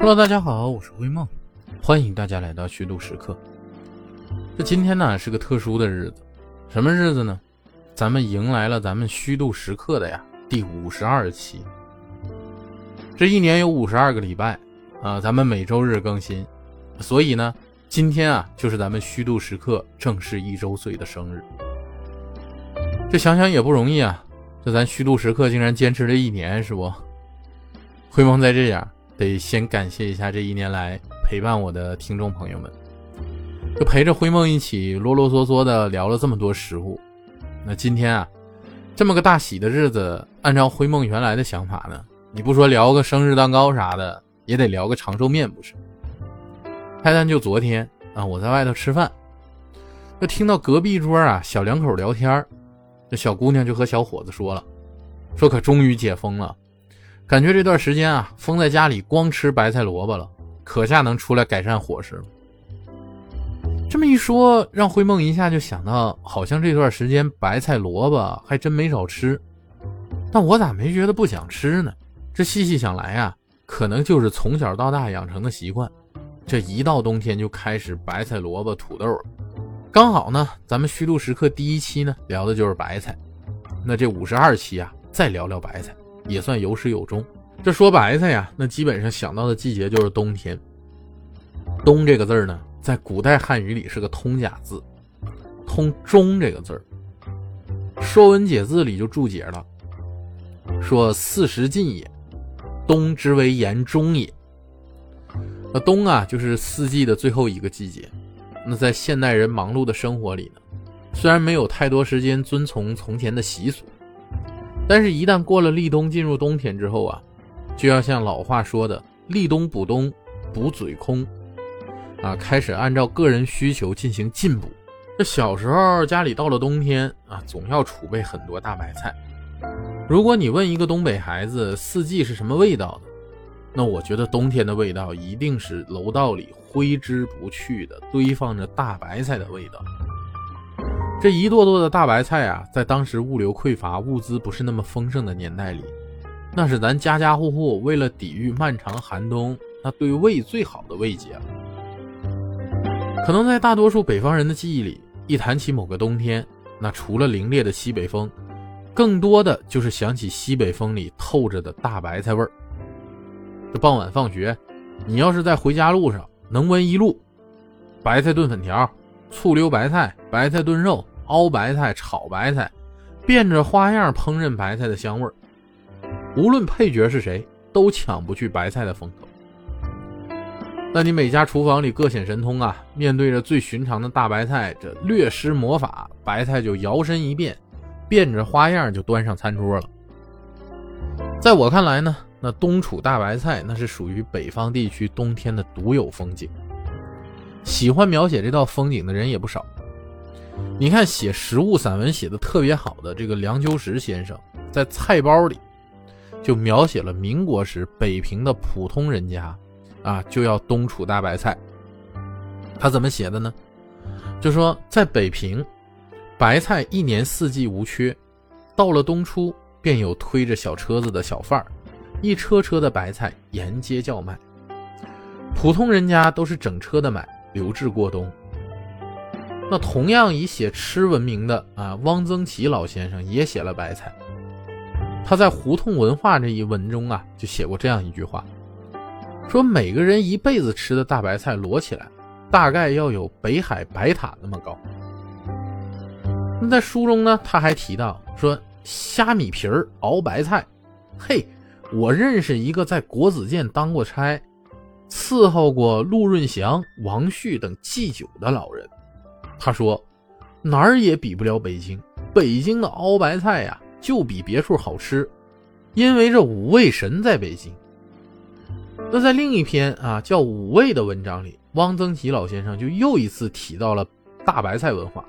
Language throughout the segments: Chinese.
Hello，大家好，我是灰梦，欢迎大家来到虚度时刻。这今天呢是个特殊的日子，什么日子呢？咱们迎来了咱们虚度时刻的呀第五十二期。这一年有五十二个礼拜啊，咱们每周日更新，所以呢，今天啊就是咱们虚度时刻正式一周岁的生日。这想想也不容易啊，这咱虚度时刻竟然坚持了一年，是不？灰梦在这样。得先感谢一下这一年来陪伴我的听众朋友们，就陪着灰梦一起啰啰嗦嗦的聊了这么多食物。那今天啊，这么个大喜的日子，按照灰梦原来的想法呢，你不说聊个生日蛋糕啥的，也得聊个长寿面不是？开单就昨天啊，我在外头吃饭，就听到隔壁桌啊小两口聊天这小姑娘就和小伙子说了，说可终于解封了。感觉这段时间啊，封在家里光吃白菜萝卜了，可下能出来改善伙食了。这么一说，让灰梦一下就想到，好像这段时间白菜萝卜还真没少吃。但我咋没觉得不想吃呢？这细细想来啊，可能就是从小到大养成的习惯。这一到冬天就开始白菜萝卜土豆了。刚好呢，咱们虚度时刻第一期呢聊的就是白菜，那这五十二期啊再聊聊白菜。也算有始有终。这说白菜呀，那基本上想到的季节就是冬天。冬这个字儿呢，在古代汉语里是个通假字，通中这个字儿。《说文解字》里就注解了，说四时尽也，冬之为言中也。那冬啊，就是四季的最后一个季节。那在现代人忙碌的生活里呢，虽然没有太多时间遵从从前的习俗。但是，一旦过了立冬，进入冬天之后啊，就要像老话说的“立冬补冬，补嘴空”，啊，开始按照个人需求进行进补。这小时候家里到了冬天啊，总要储备很多大白菜。如果你问一个东北孩子四季是什么味道的，那我觉得冬天的味道一定是楼道里挥之不去的堆放着大白菜的味道。这一垛垛的大白菜啊，在当时物流匮乏、物资不是那么丰盛的年代里，那是咱家家户户为了抵御漫长寒冬，那对胃最好的慰藉了。可能在大多数北方人的记忆里，一谈起某个冬天，那除了凛冽的西北风，更多的就是想起西北风里透着的大白菜味儿。这傍晚放学，你要是在回家路上能闻一路白菜炖粉条、醋溜白菜、白菜炖肉。熬白菜、炒白菜，变着花样烹饪白菜的香味儿，无论配角是谁，都抢不去白菜的风头。那你每家厨房里各显神通啊！面对着最寻常的大白菜，这略施魔法，白菜就摇身一变，变着花样就端上餐桌了。在我看来呢，那冬储大白菜，那是属于北方地区冬天的独有风景。喜欢描写这道风景的人也不少。你看，写食物散文写的特别好的这个梁秋实先生，在菜包里就描写了民国时北平的普通人家，啊，就要冬储大白菜。他怎么写的呢？就说在北平，白菜一年四季无缺，到了冬初，便有推着小车子的小贩儿，一车车的白菜沿街叫卖。普通人家都是整车的买，留置过冬。那同样以写吃闻名的啊，汪曾祺老先生也写了白菜。他在《胡同文化》这一文中啊，就写过这样一句话，说每个人一辈子吃的大白菜摞起来，大概要有北海白塔那么高。那在书中呢，他还提到说，虾米皮儿熬白菜，嘿，我认识一个在国子监当过差，伺候过陆润祥、王旭等祭酒的老人。他说：“哪儿也比不了北京，北京的熬白菜呀，就比别处好吃，因为这五味神在北京。”那在另一篇啊叫《五味》的文章里，汪曾祺老先生就又一次提到了大白菜文化，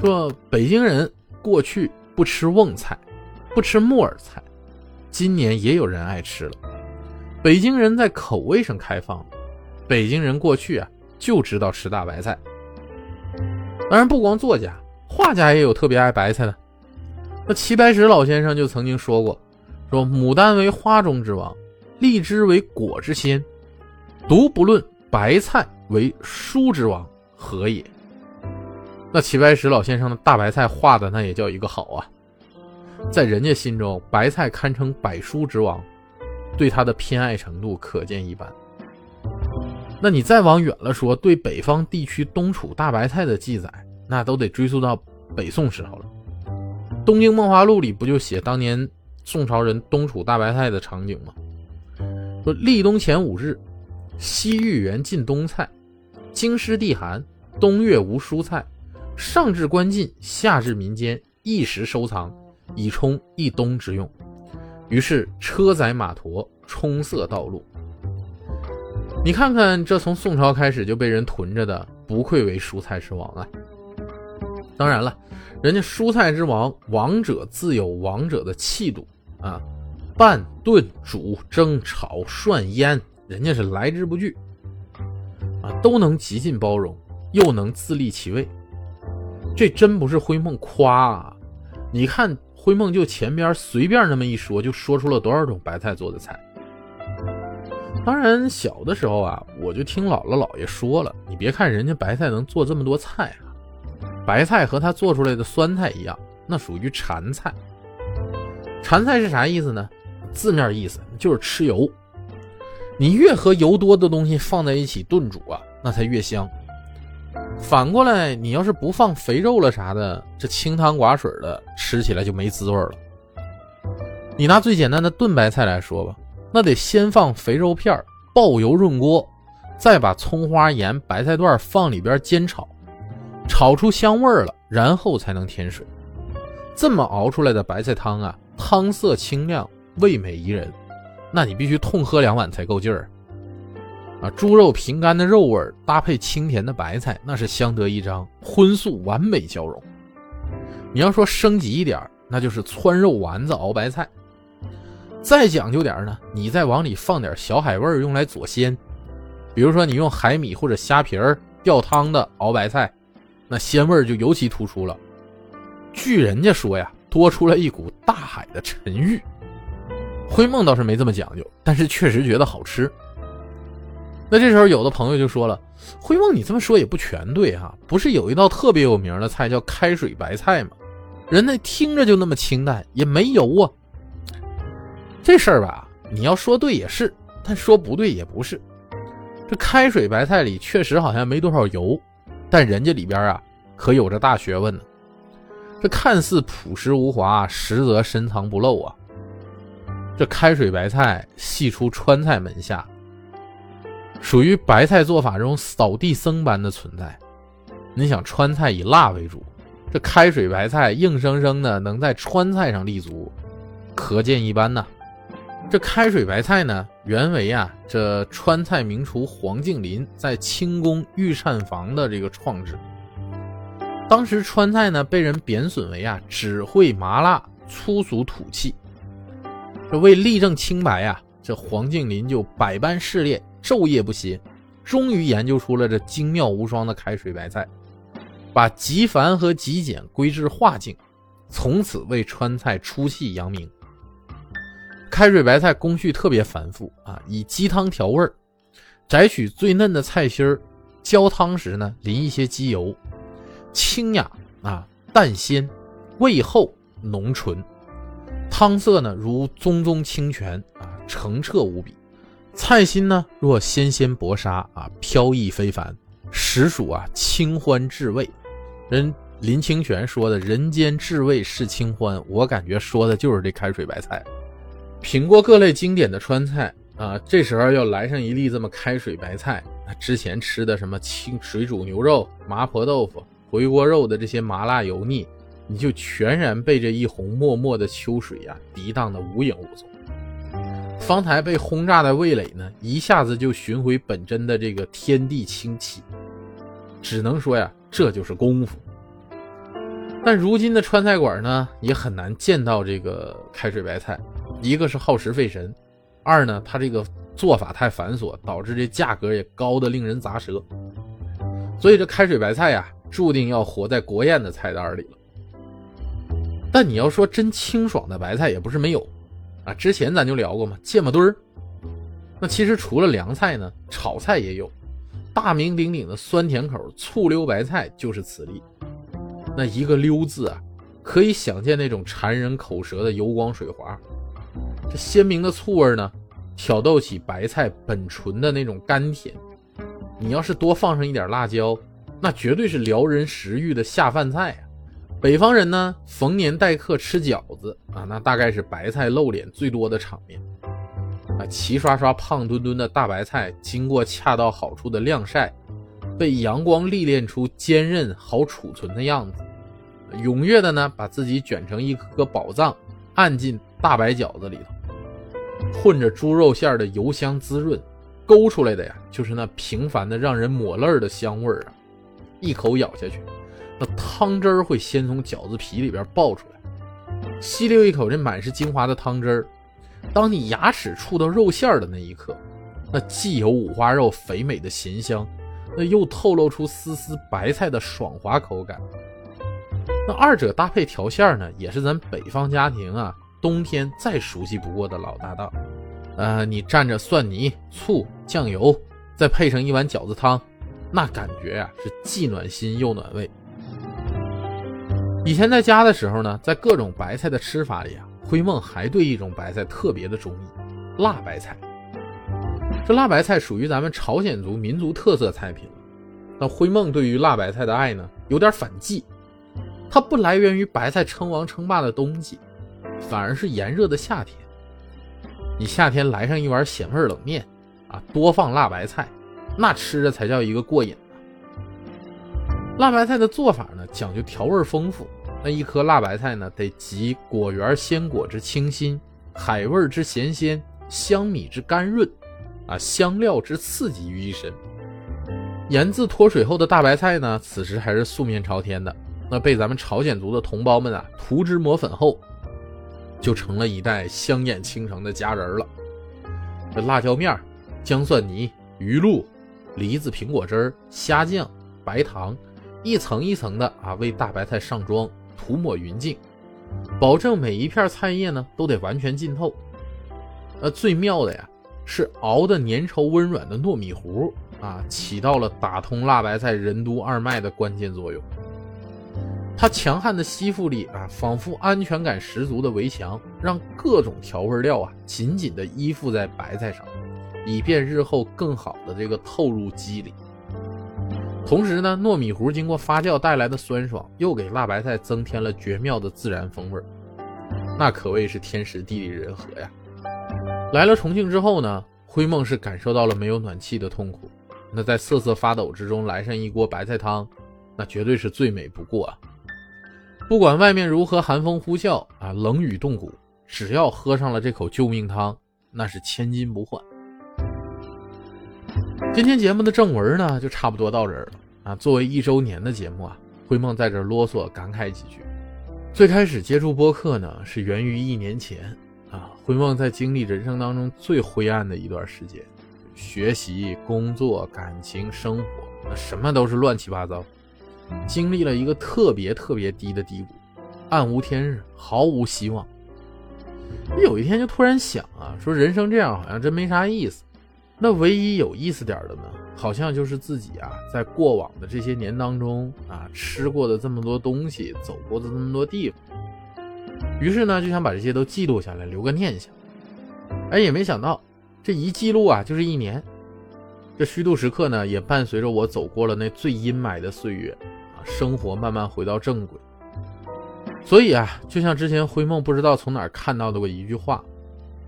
说北京人过去不吃瓮菜，不吃木耳菜，今年也有人爱吃了。北京人在口味上开放，北京人过去啊就知道吃大白菜。当然，不光作家，画家也有特别爱白菜的。那齐白石老先生就曾经说过：“说牡丹为花中之王，荔枝为果之先，独不论白菜为蔬之王，何也？那齐白石老先生的大白菜画的那也叫一个好啊，在人家心中，白菜堪称百蔬之王，对他的偏爱程度可见一斑。那你再往远了说，对北方地区冬储大白菜的记载，那都得追溯到北宋时候了。《东京梦华录》里不就写当年宋朝人冬储大白菜的场景吗？说立冬前五日，西域原进冬菜，京师地寒，冬月无蔬菜，上至官进，下至民间，一时收藏，以充一冬之用。于是车载马驮，充塞道路。你看看，这从宋朝开始就被人囤着的，不愧为蔬菜之王啊！当然了，人家蔬菜之王，王者自有王者的气度啊！拌、炖、煮、蒸、炒、涮、腌，人家是来之不拒啊，都能极尽包容，又能自立其位。这真不是灰梦夸啊！你看灰梦就前边随便那么一说，就说出了多少种白菜做的菜。当然，小的时候啊，我就听姥姥姥爷说了，你别看人家白菜能做这么多菜啊，白菜和他做出来的酸菜一样，那属于馋菜。馋菜是啥意思呢？字面意思就是吃油。你越和油多的东西放在一起炖煮啊，那才越香。反过来，你要是不放肥肉了啥的，这清汤寡水的，吃起来就没滋味了。你拿最简单的炖白菜来说吧。那得先放肥肉片爆油润锅，再把葱花、盐、白菜段放里边煎炒，炒出香味儿了，然后才能添水。这么熬出来的白菜汤啊，汤色清亮，味美宜人，那你必须痛喝两碗才够劲儿啊！猪肉平干的肉味搭配清甜的白菜，那是相得益彰，荤素完美交融。你要说升级一点，那就是汆肉丸子熬白菜。再讲究点呢，你再往里放点小海味用来佐鲜，比如说你用海米或者虾皮儿吊汤的熬白菜，那鲜味就尤其突出了。据人家说呀，多出了一股大海的沉郁。灰梦倒是没这么讲究，但是确实觉得好吃。那这时候有的朋友就说了：“灰梦，你这么说也不全对哈，不是有一道特别有名的菜叫开水白菜吗？人那听着就那么清淡，也没油啊。”这事儿吧，你要说对也是，但说不对也不是。这开水白菜里确实好像没多少油，但人家里边啊可有着大学问呢。这看似朴实无华，实则深藏不露啊。这开水白菜系出川菜门下，属于白菜做法中扫地僧般的存在。你想，川菜以辣为主，这开水白菜硬生生的能在川菜上立足，可见一斑呐。这开水白菜呢，原为啊这川菜名厨黄敬林在清宫御膳房的这个创制。当时川菜呢被人贬损为啊只会麻辣、粗俗土气。这为立正清白啊，这黄敬林就百般试炼，昼夜不歇，终于研究出了这精妙无双的开水白菜，把极繁和极简归至化境，从此为川菜出气扬名。开水白菜工序特别繁复啊，以鸡汤调味儿，摘取最嫩的菜心儿，浇汤时呢淋一些鸡油，清雅啊淡鲜，味厚浓醇，汤色呢如淙淙清泉啊澄澈无比，菜心呢若纤纤薄纱啊飘逸非凡，实属啊清欢至味。人林清玄说的“人间至味是清欢”，我感觉说的就是这开水白菜。品过各类经典的川菜啊，这时候要来上一粒这么开水白菜，之前吃的什么清水煮牛肉、麻婆豆腐、回锅肉的这些麻辣油腻，你就全然被这一泓默默的秋水呀涤荡的无影无踪。方才被轰炸的味蕾呢，一下子就寻回本真的这个天地清气，只能说呀，这就是功夫。但如今的川菜馆呢，也很难见到这个开水白菜。一个是耗时费神，二呢，它这个做法太繁琐，导致这价格也高的令人咂舌。所以这开水白菜呀，注定要活在国宴的菜单里了。但你要说真清爽的白菜，也不是没有啊。之前咱就聊过嘛，芥末墩儿，那其实除了凉菜呢，炒菜也有，大名鼎鼎的酸甜口醋溜白菜就是此例。那一个溜字啊，可以想见那种馋人口舌的油光水滑。这鲜明的醋味呢，挑逗起白菜本纯的那种甘甜。你要是多放上一点辣椒，那绝对是撩人食欲的下饭菜啊！北方人呢，逢年待客吃饺子啊，那大概是白菜露脸最多的场面啊。齐刷刷、胖墩墩的大白菜，经过恰到好处的晾晒，被阳光历练出坚韧好储存的样子，踊跃的呢，把自己卷成一颗颗宝藏，按进大白饺子里头，混着猪肉馅的油香滋润。勾出来的呀，就是那平凡的让人抹泪的香味儿啊！一口咬下去，那汤汁儿会先从饺子皮里边爆出来，吸溜一口这满是精华的汤汁儿。当你牙齿触到肉馅的那一刻，那既有五花肉肥美的咸香，那又透露出丝丝白菜的爽滑口感。那二者搭配调馅儿呢，也是咱北方家庭啊冬天再熟悉不过的老搭档。呃，你蘸着蒜泥、醋、酱油，再配上一碗饺子汤，那感觉呀是既暖心又暖胃。以前在家的时候呢，在各种白菜的吃法里啊，灰梦还对一种白菜特别的中意——辣白菜。这辣白菜属于咱们朝鲜族民族特色菜品。那灰梦对于辣白菜的爱呢，有点反季，它不来源于白菜称王称霸的冬季，反而是炎热的夏天。你夏天来上一碗咸味冷面，啊，多放辣白菜，那吃着才叫一个过瘾呢。辣白菜的做法呢，讲究调味丰富。那一颗辣白菜呢，得集果园鲜果之清新、海味之咸鲜、香米之甘润，啊，香料之刺激于一身。盐渍脱水后的大白菜呢，此时还是素面朝天的，那被咱们朝鲜族的同胞们啊涂脂抹粉后。就成了一袋香艳倾城的佳人了。这辣椒面、姜蒜泥、鱼露、梨子苹果汁、虾酱、白糖，一层一层的啊，为大白菜上妆，涂抹匀净，保证每一片菜叶呢都得完全浸透。那最妙的呀，是熬的粘稠温软的糯米糊啊，起到了打通辣白菜任督二脉的关键作用。它强悍的吸附力啊，仿佛安全感十足的围墙，让各种调味料啊紧紧地依附在白菜上，以便日后更好的这个透入肌理。同时呢，糯米糊经过发酵带来的酸爽，又给辣白菜增添了绝妙的自然风味儿那可谓是天时地利人和呀。来了重庆之后呢，灰梦是感受到了没有暖气的痛苦。那在瑟瑟发抖之中来上一锅白菜汤，那绝对是最美不过啊。不管外面如何寒风呼啸啊，冷雨冻骨，只要喝上了这口救命汤，那是千金不换。今天节目的正文呢，就差不多到这儿了啊。作为一周年的节目啊，灰梦在这啰嗦感慨几句。最开始接触播客呢，是源于一年前啊，灰梦在经历人生当中最灰暗的一段时间，学习、工作、感情、生活，那什么都是乱七八糟。经历了一个特别特别低的低谷，暗无天日，毫无希望。有一天就突然想啊，说人生这样好像真没啥意思。那唯一有意思点的呢，好像就是自己啊，在过往的这些年当中啊，吃过的这么多东西，走过的这么多地方。于是呢，就想把这些都记录下来，留个念想。哎，也没想到这一记录啊，就是一年。这虚度时刻呢，也伴随着我走过了那最阴霾的岁月。啊生活慢慢回到正轨，所以啊，就像之前灰梦不知道从哪儿看到的过一句话，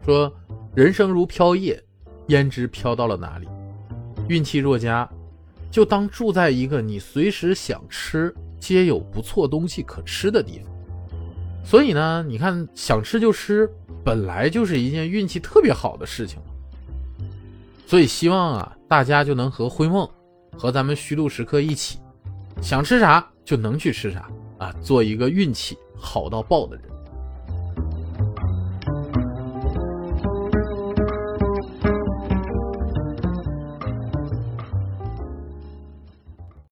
说人生如飘叶，焉知飘到了哪里？运气若佳，就当住在一个你随时想吃皆有不错东西可吃的地方。所以呢，你看想吃就吃，本来就是一件运气特别好的事情所以希望啊，大家就能和灰梦，和咱们虚度时刻一起。想吃啥就能去吃啥啊！做一个运气好到爆的人。